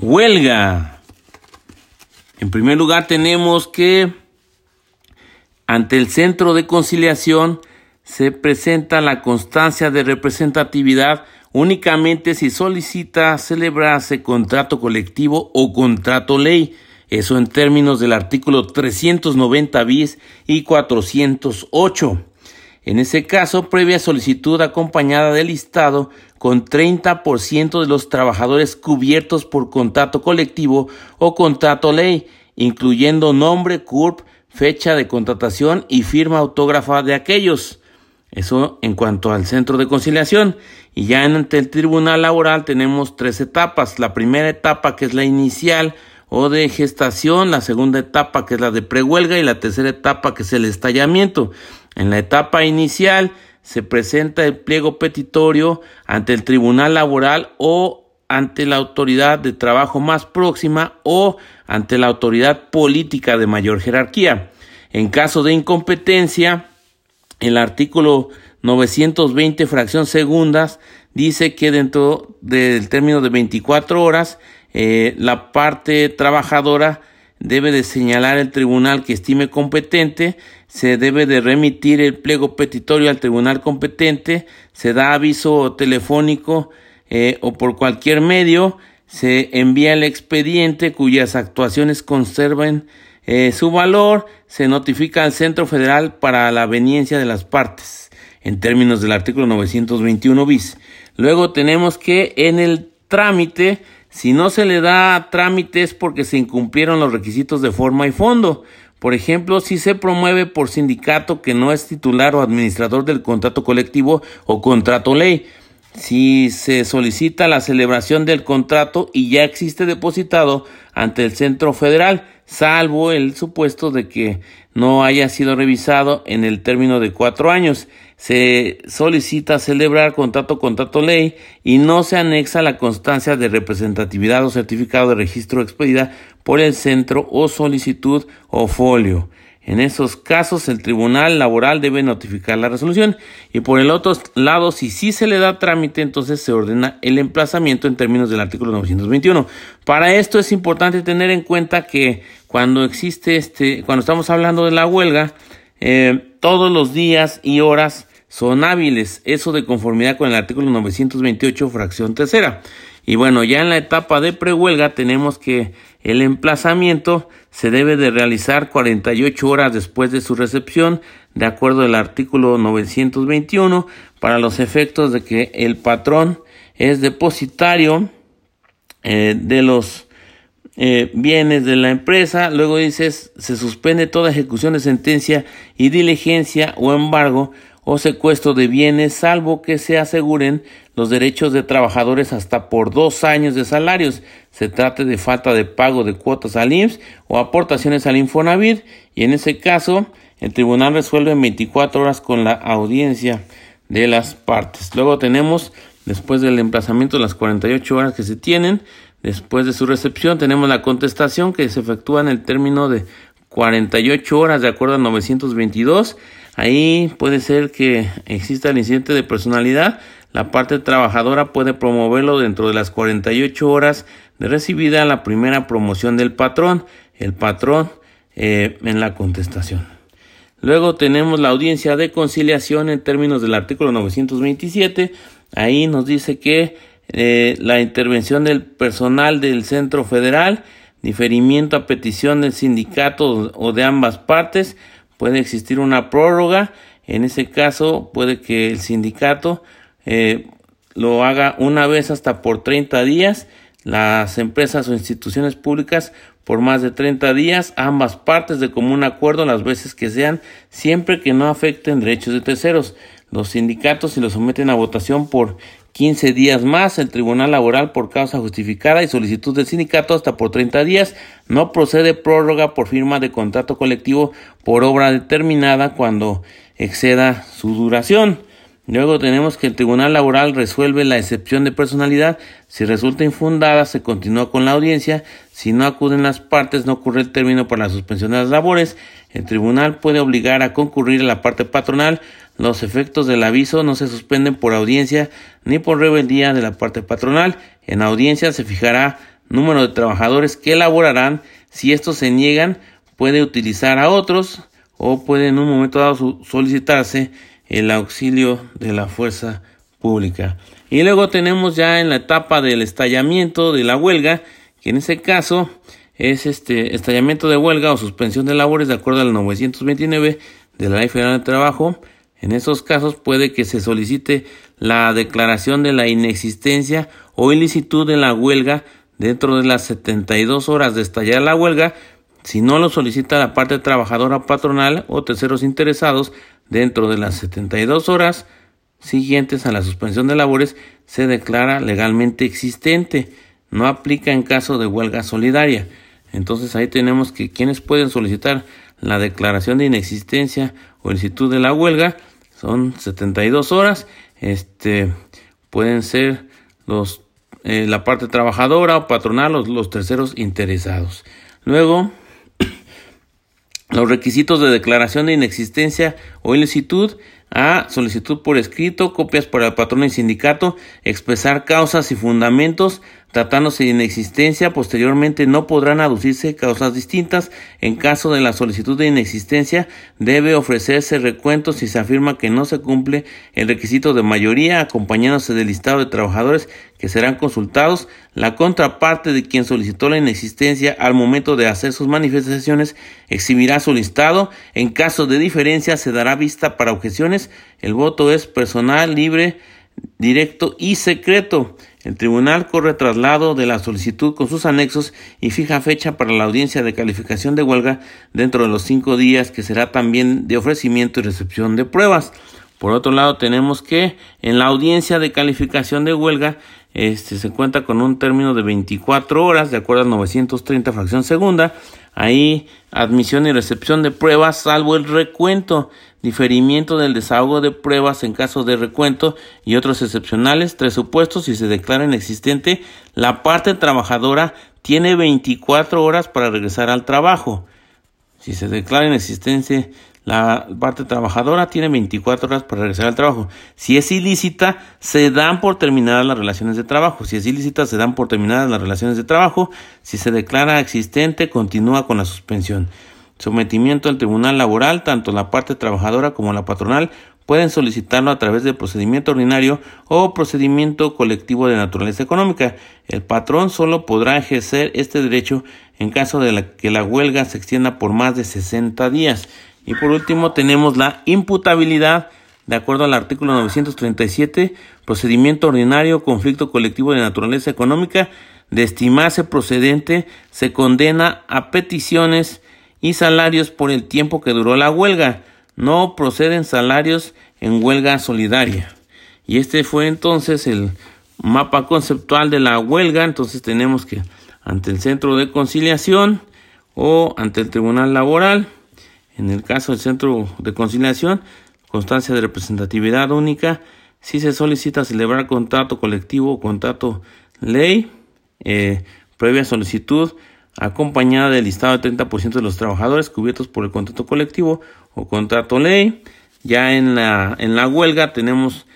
Huelga. En primer lugar tenemos que ante el Centro de Conciliación se presenta la constancia de representatividad únicamente si solicita celebrarse contrato colectivo o contrato ley, eso en términos del artículo 390 bis y 408. En ese caso, previa solicitud acompañada del listado con 30% de los trabajadores cubiertos por contrato colectivo o contrato ley, incluyendo nombre, CURP, fecha de contratación y firma autógrafa de aquellos. Eso en cuanto al centro de conciliación. Y ya ante el tribunal laboral tenemos tres etapas. La primera etapa que es la inicial o de gestación, la segunda etapa que es la de prehuelga y la tercera etapa que es el estallamiento. En la etapa inicial se presenta el pliego petitorio ante el tribunal laboral o ante la autoridad de trabajo más próxima o ante la autoridad política de mayor jerarquía. En caso de incompetencia, el artículo 920 fracción segundas dice que dentro del término de 24 horas eh, la parte trabajadora debe de señalar el tribunal que estime competente, se debe de remitir el pliego petitorio al tribunal competente, se da aviso telefónico eh, o por cualquier medio, se envía el expediente cuyas actuaciones conserven eh, su valor, se notifica al Centro Federal para la veniencia de las partes, en términos del artículo 921 bis. Luego tenemos que en el trámite si no se le da trámite es porque se incumplieron los requisitos de forma y fondo. Por ejemplo, si se promueve por sindicato que no es titular o administrador del contrato colectivo o contrato ley. Si se solicita la celebración del contrato y ya existe depositado ante el centro federal, salvo el supuesto de que no haya sido revisado en el término de cuatro años. Se solicita celebrar contrato contrato ley y no se anexa la constancia de representatividad o certificado de registro expedida por el centro o solicitud o folio. En esos casos, el Tribunal Laboral debe notificar la resolución y por el otro lado, si sí se le da trámite, entonces se ordena el emplazamiento en términos del artículo 921. Para esto es importante tener en cuenta que cuando existe este, cuando estamos hablando de la huelga, eh, todos los días y horas son hábiles, eso de conformidad con el artículo 928, fracción tercera. Y bueno, ya en la etapa de prehuelga tenemos que el emplazamiento se debe de realizar 48 horas después de su recepción, de acuerdo al artículo 921, para los efectos de que el patrón es depositario eh, de los eh, bienes de la empresa. Luego dices, se suspende toda ejecución de sentencia y diligencia o embargo o secuestro de bienes, salvo que se aseguren los derechos de trabajadores hasta por dos años de salarios, se trate de falta de pago de cuotas al IMSS o aportaciones al Infonavit, y en ese caso el tribunal resuelve en 24 horas con la audiencia de las partes. Luego tenemos, después del emplazamiento, las 48 horas que se tienen, después de su recepción, tenemos la contestación que se efectúa en el término de 48 horas de acuerdo a 922 Ahí puede ser que exista el incidente de personalidad. La parte trabajadora puede promoverlo dentro de las 48 horas de recibida la primera promoción del patrón, el patrón eh, en la contestación. Luego tenemos la audiencia de conciliación en términos del artículo 927. Ahí nos dice que eh, la intervención del personal del centro federal, diferimiento a petición del sindicato o de ambas partes, puede existir una prórroga. En ese caso, puede que el sindicato eh, lo haga una vez hasta por 30 días, las empresas o instituciones públicas por más de 30 días, ambas partes de común acuerdo las veces que sean, siempre que no afecten derechos de terceros. Los sindicatos si lo someten a votación por 15 días más, el Tribunal Laboral por causa justificada y solicitud del sindicato hasta por 30 días. No procede prórroga por firma de contrato colectivo por obra determinada cuando exceda su duración. Luego tenemos que el Tribunal Laboral resuelve la excepción de personalidad. Si resulta infundada, se continúa con la audiencia. Si no acuden las partes, no ocurre el término para la suspensión de las labores. El tribunal puede obligar a concurrir a la parte patronal los efectos del aviso no se suspenden por audiencia ni por rebeldía de la parte patronal. En audiencia se fijará número de trabajadores que laborarán. Si estos se niegan, puede utilizar a otros o puede en un momento dado solicitarse el auxilio de la fuerza pública. Y luego tenemos ya en la etapa del estallamiento de la huelga, que en ese caso es este estallamiento de huelga o suspensión de labores de acuerdo al 929 de la Ley Federal de Trabajo. En esos casos puede que se solicite la declaración de la inexistencia o ilicitud de la huelga dentro de las 72 horas de estallar la huelga, si no lo solicita la parte trabajadora patronal o terceros interesados dentro de las 72 horas siguientes a la suspensión de labores, se declara legalmente existente. No aplica en caso de huelga solidaria. Entonces ahí tenemos que quienes pueden solicitar la declaración de inexistencia o ilicitud de la huelga son 72 horas. Este pueden ser los eh, la parte trabajadora o patronal o los terceros interesados. Luego los requisitos de declaración de inexistencia o ilicitud a solicitud por escrito, copias para el patrón y sindicato, expresar causas y fundamentos, tratándose de inexistencia, posteriormente no podrán aducirse causas distintas. En caso de la solicitud de inexistencia, debe ofrecerse recuento si se afirma que no se cumple el requisito de mayoría, acompañándose del listado de trabajadores que serán consultados. La contraparte de quien solicitó la inexistencia al momento de hacer sus manifestaciones exhibirá su listado. En caso de diferencia, se dará vista para objeciones. El voto es personal, libre, directo y secreto. El tribunal corre traslado de la solicitud con sus anexos y fija fecha para la audiencia de calificación de huelga dentro de los cinco días que será también de ofrecimiento y recepción de pruebas. Por otro lado, tenemos que en la audiencia de calificación de huelga este, se cuenta con un término de 24 horas, de acuerdo al 930 fracción segunda. Ahí admisión y recepción de pruebas, salvo el recuento diferimiento del desahogo de pruebas en caso de recuento y otros excepcionales, tres supuestos, si se declara inexistente, la parte trabajadora tiene 24 horas para regresar al trabajo. Si se declara inexistente la parte trabajadora tiene 24 horas para regresar al trabajo. Si es ilícita, se dan por terminadas las relaciones de trabajo. Si es ilícita, se dan por terminadas las relaciones de trabajo. Si se declara existente, continúa con la suspensión sometimiento al tribunal laboral, tanto la parte trabajadora como la patronal pueden solicitarlo a través del procedimiento ordinario o procedimiento colectivo de naturaleza económica. El patrón solo podrá ejercer este derecho en caso de que la huelga se extienda por más de 60 días. Y por último tenemos la imputabilidad de acuerdo al artículo 937, procedimiento ordinario, conflicto colectivo de naturaleza económica, de estimarse procedente, se condena a peticiones y salarios por el tiempo que duró la huelga. No proceden salarios en huelga solidaria. Y este fue entonces el mapa conceptual de la huelga. Entonces tenemos que ante el centro de conciliación o ante el tribunal laboral, en el caso del centro de conciliación, constancia de representatividad única, si se solicita celebrar contrato colectivo o contrato ley, eh, previa solicitud acompañada del listado del 30% de los trabajadores cubiertos por el contrato colectivo o contrato ley. Ya en la, en la huelga tenemos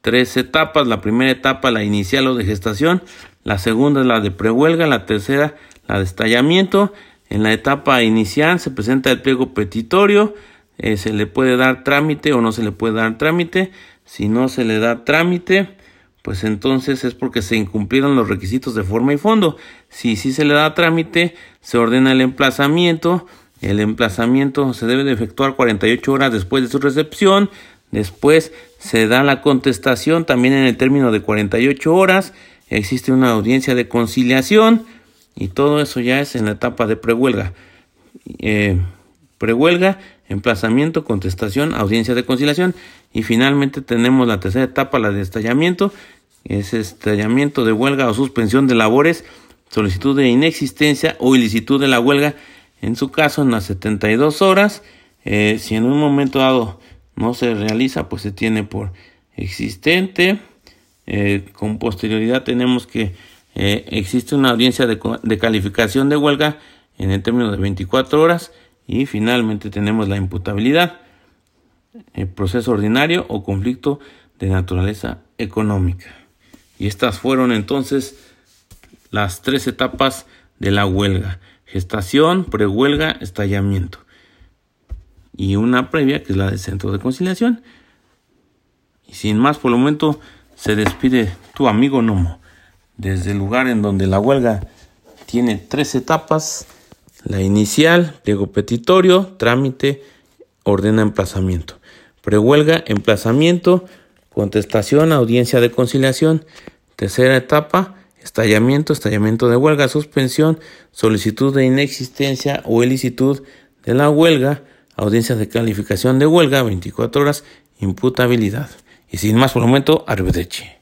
tres etapas. La primera etapa, la inicial o de gestación. La segunda es la de prehuelga. La tercera, la de estallamiento. En la etapa inicial se presenta el pliego petitorio. Eh, se le puede dar trámite o no se le puede dar trámite. Si no se le da trámite, pues entonces es porque se incumplieron los requisitos de forma y fondo. Si sí se le da trámite, se ordena el emplazamiento. El emplazamiento se debe de efectuar 48 horas después de su recepción. Después se da la contestación también en el término de 48 horas. Existe una audiencia de conciliación y todo eso ya es en la etapa de prehuelga. Eh, prehuelga, emplazamiento, contestación, audiencia de conciliación y finalmente tenemos la tercera etapa, la de estallamiento, es estallamiento de huelga o suspensión de labores, solicitud de inexistencia o ilicitud de la huelga, en su caso en las 72 horas, eh, si en un momento dado no se realiza, pues se tiene por existente, eh, con posterioridad tenemos que eh, existe una audiencia de, de calificación de huelga en el término de 24 horas y finalmente tenemos la imputabilidad, el proceso ordinario o conflicto de naturaleza económica. Y estas fueron entonces las tres etapas de la huelga. Gestación, prehuelga, estallamiento. Y una previa que es la del centro de conciliación. Y sin más, por el momento se despide tu amigo Nomo. Desde el lugar en donde la huelga tiene tres etapas. La inicial, pliego petitorio, trámite, ordena emplazamiento. Prehuelga, emplazamiento, contestación, audiencia de conciliación. Tercera etapa, estallamiento, estallamiento de huelga, suspensión, solicitud de inexistencia o elicitud de la huelga, audiencia de calificación de huelga, 24 horas, imputabilidad. Y sin más por el momento, arrivederci.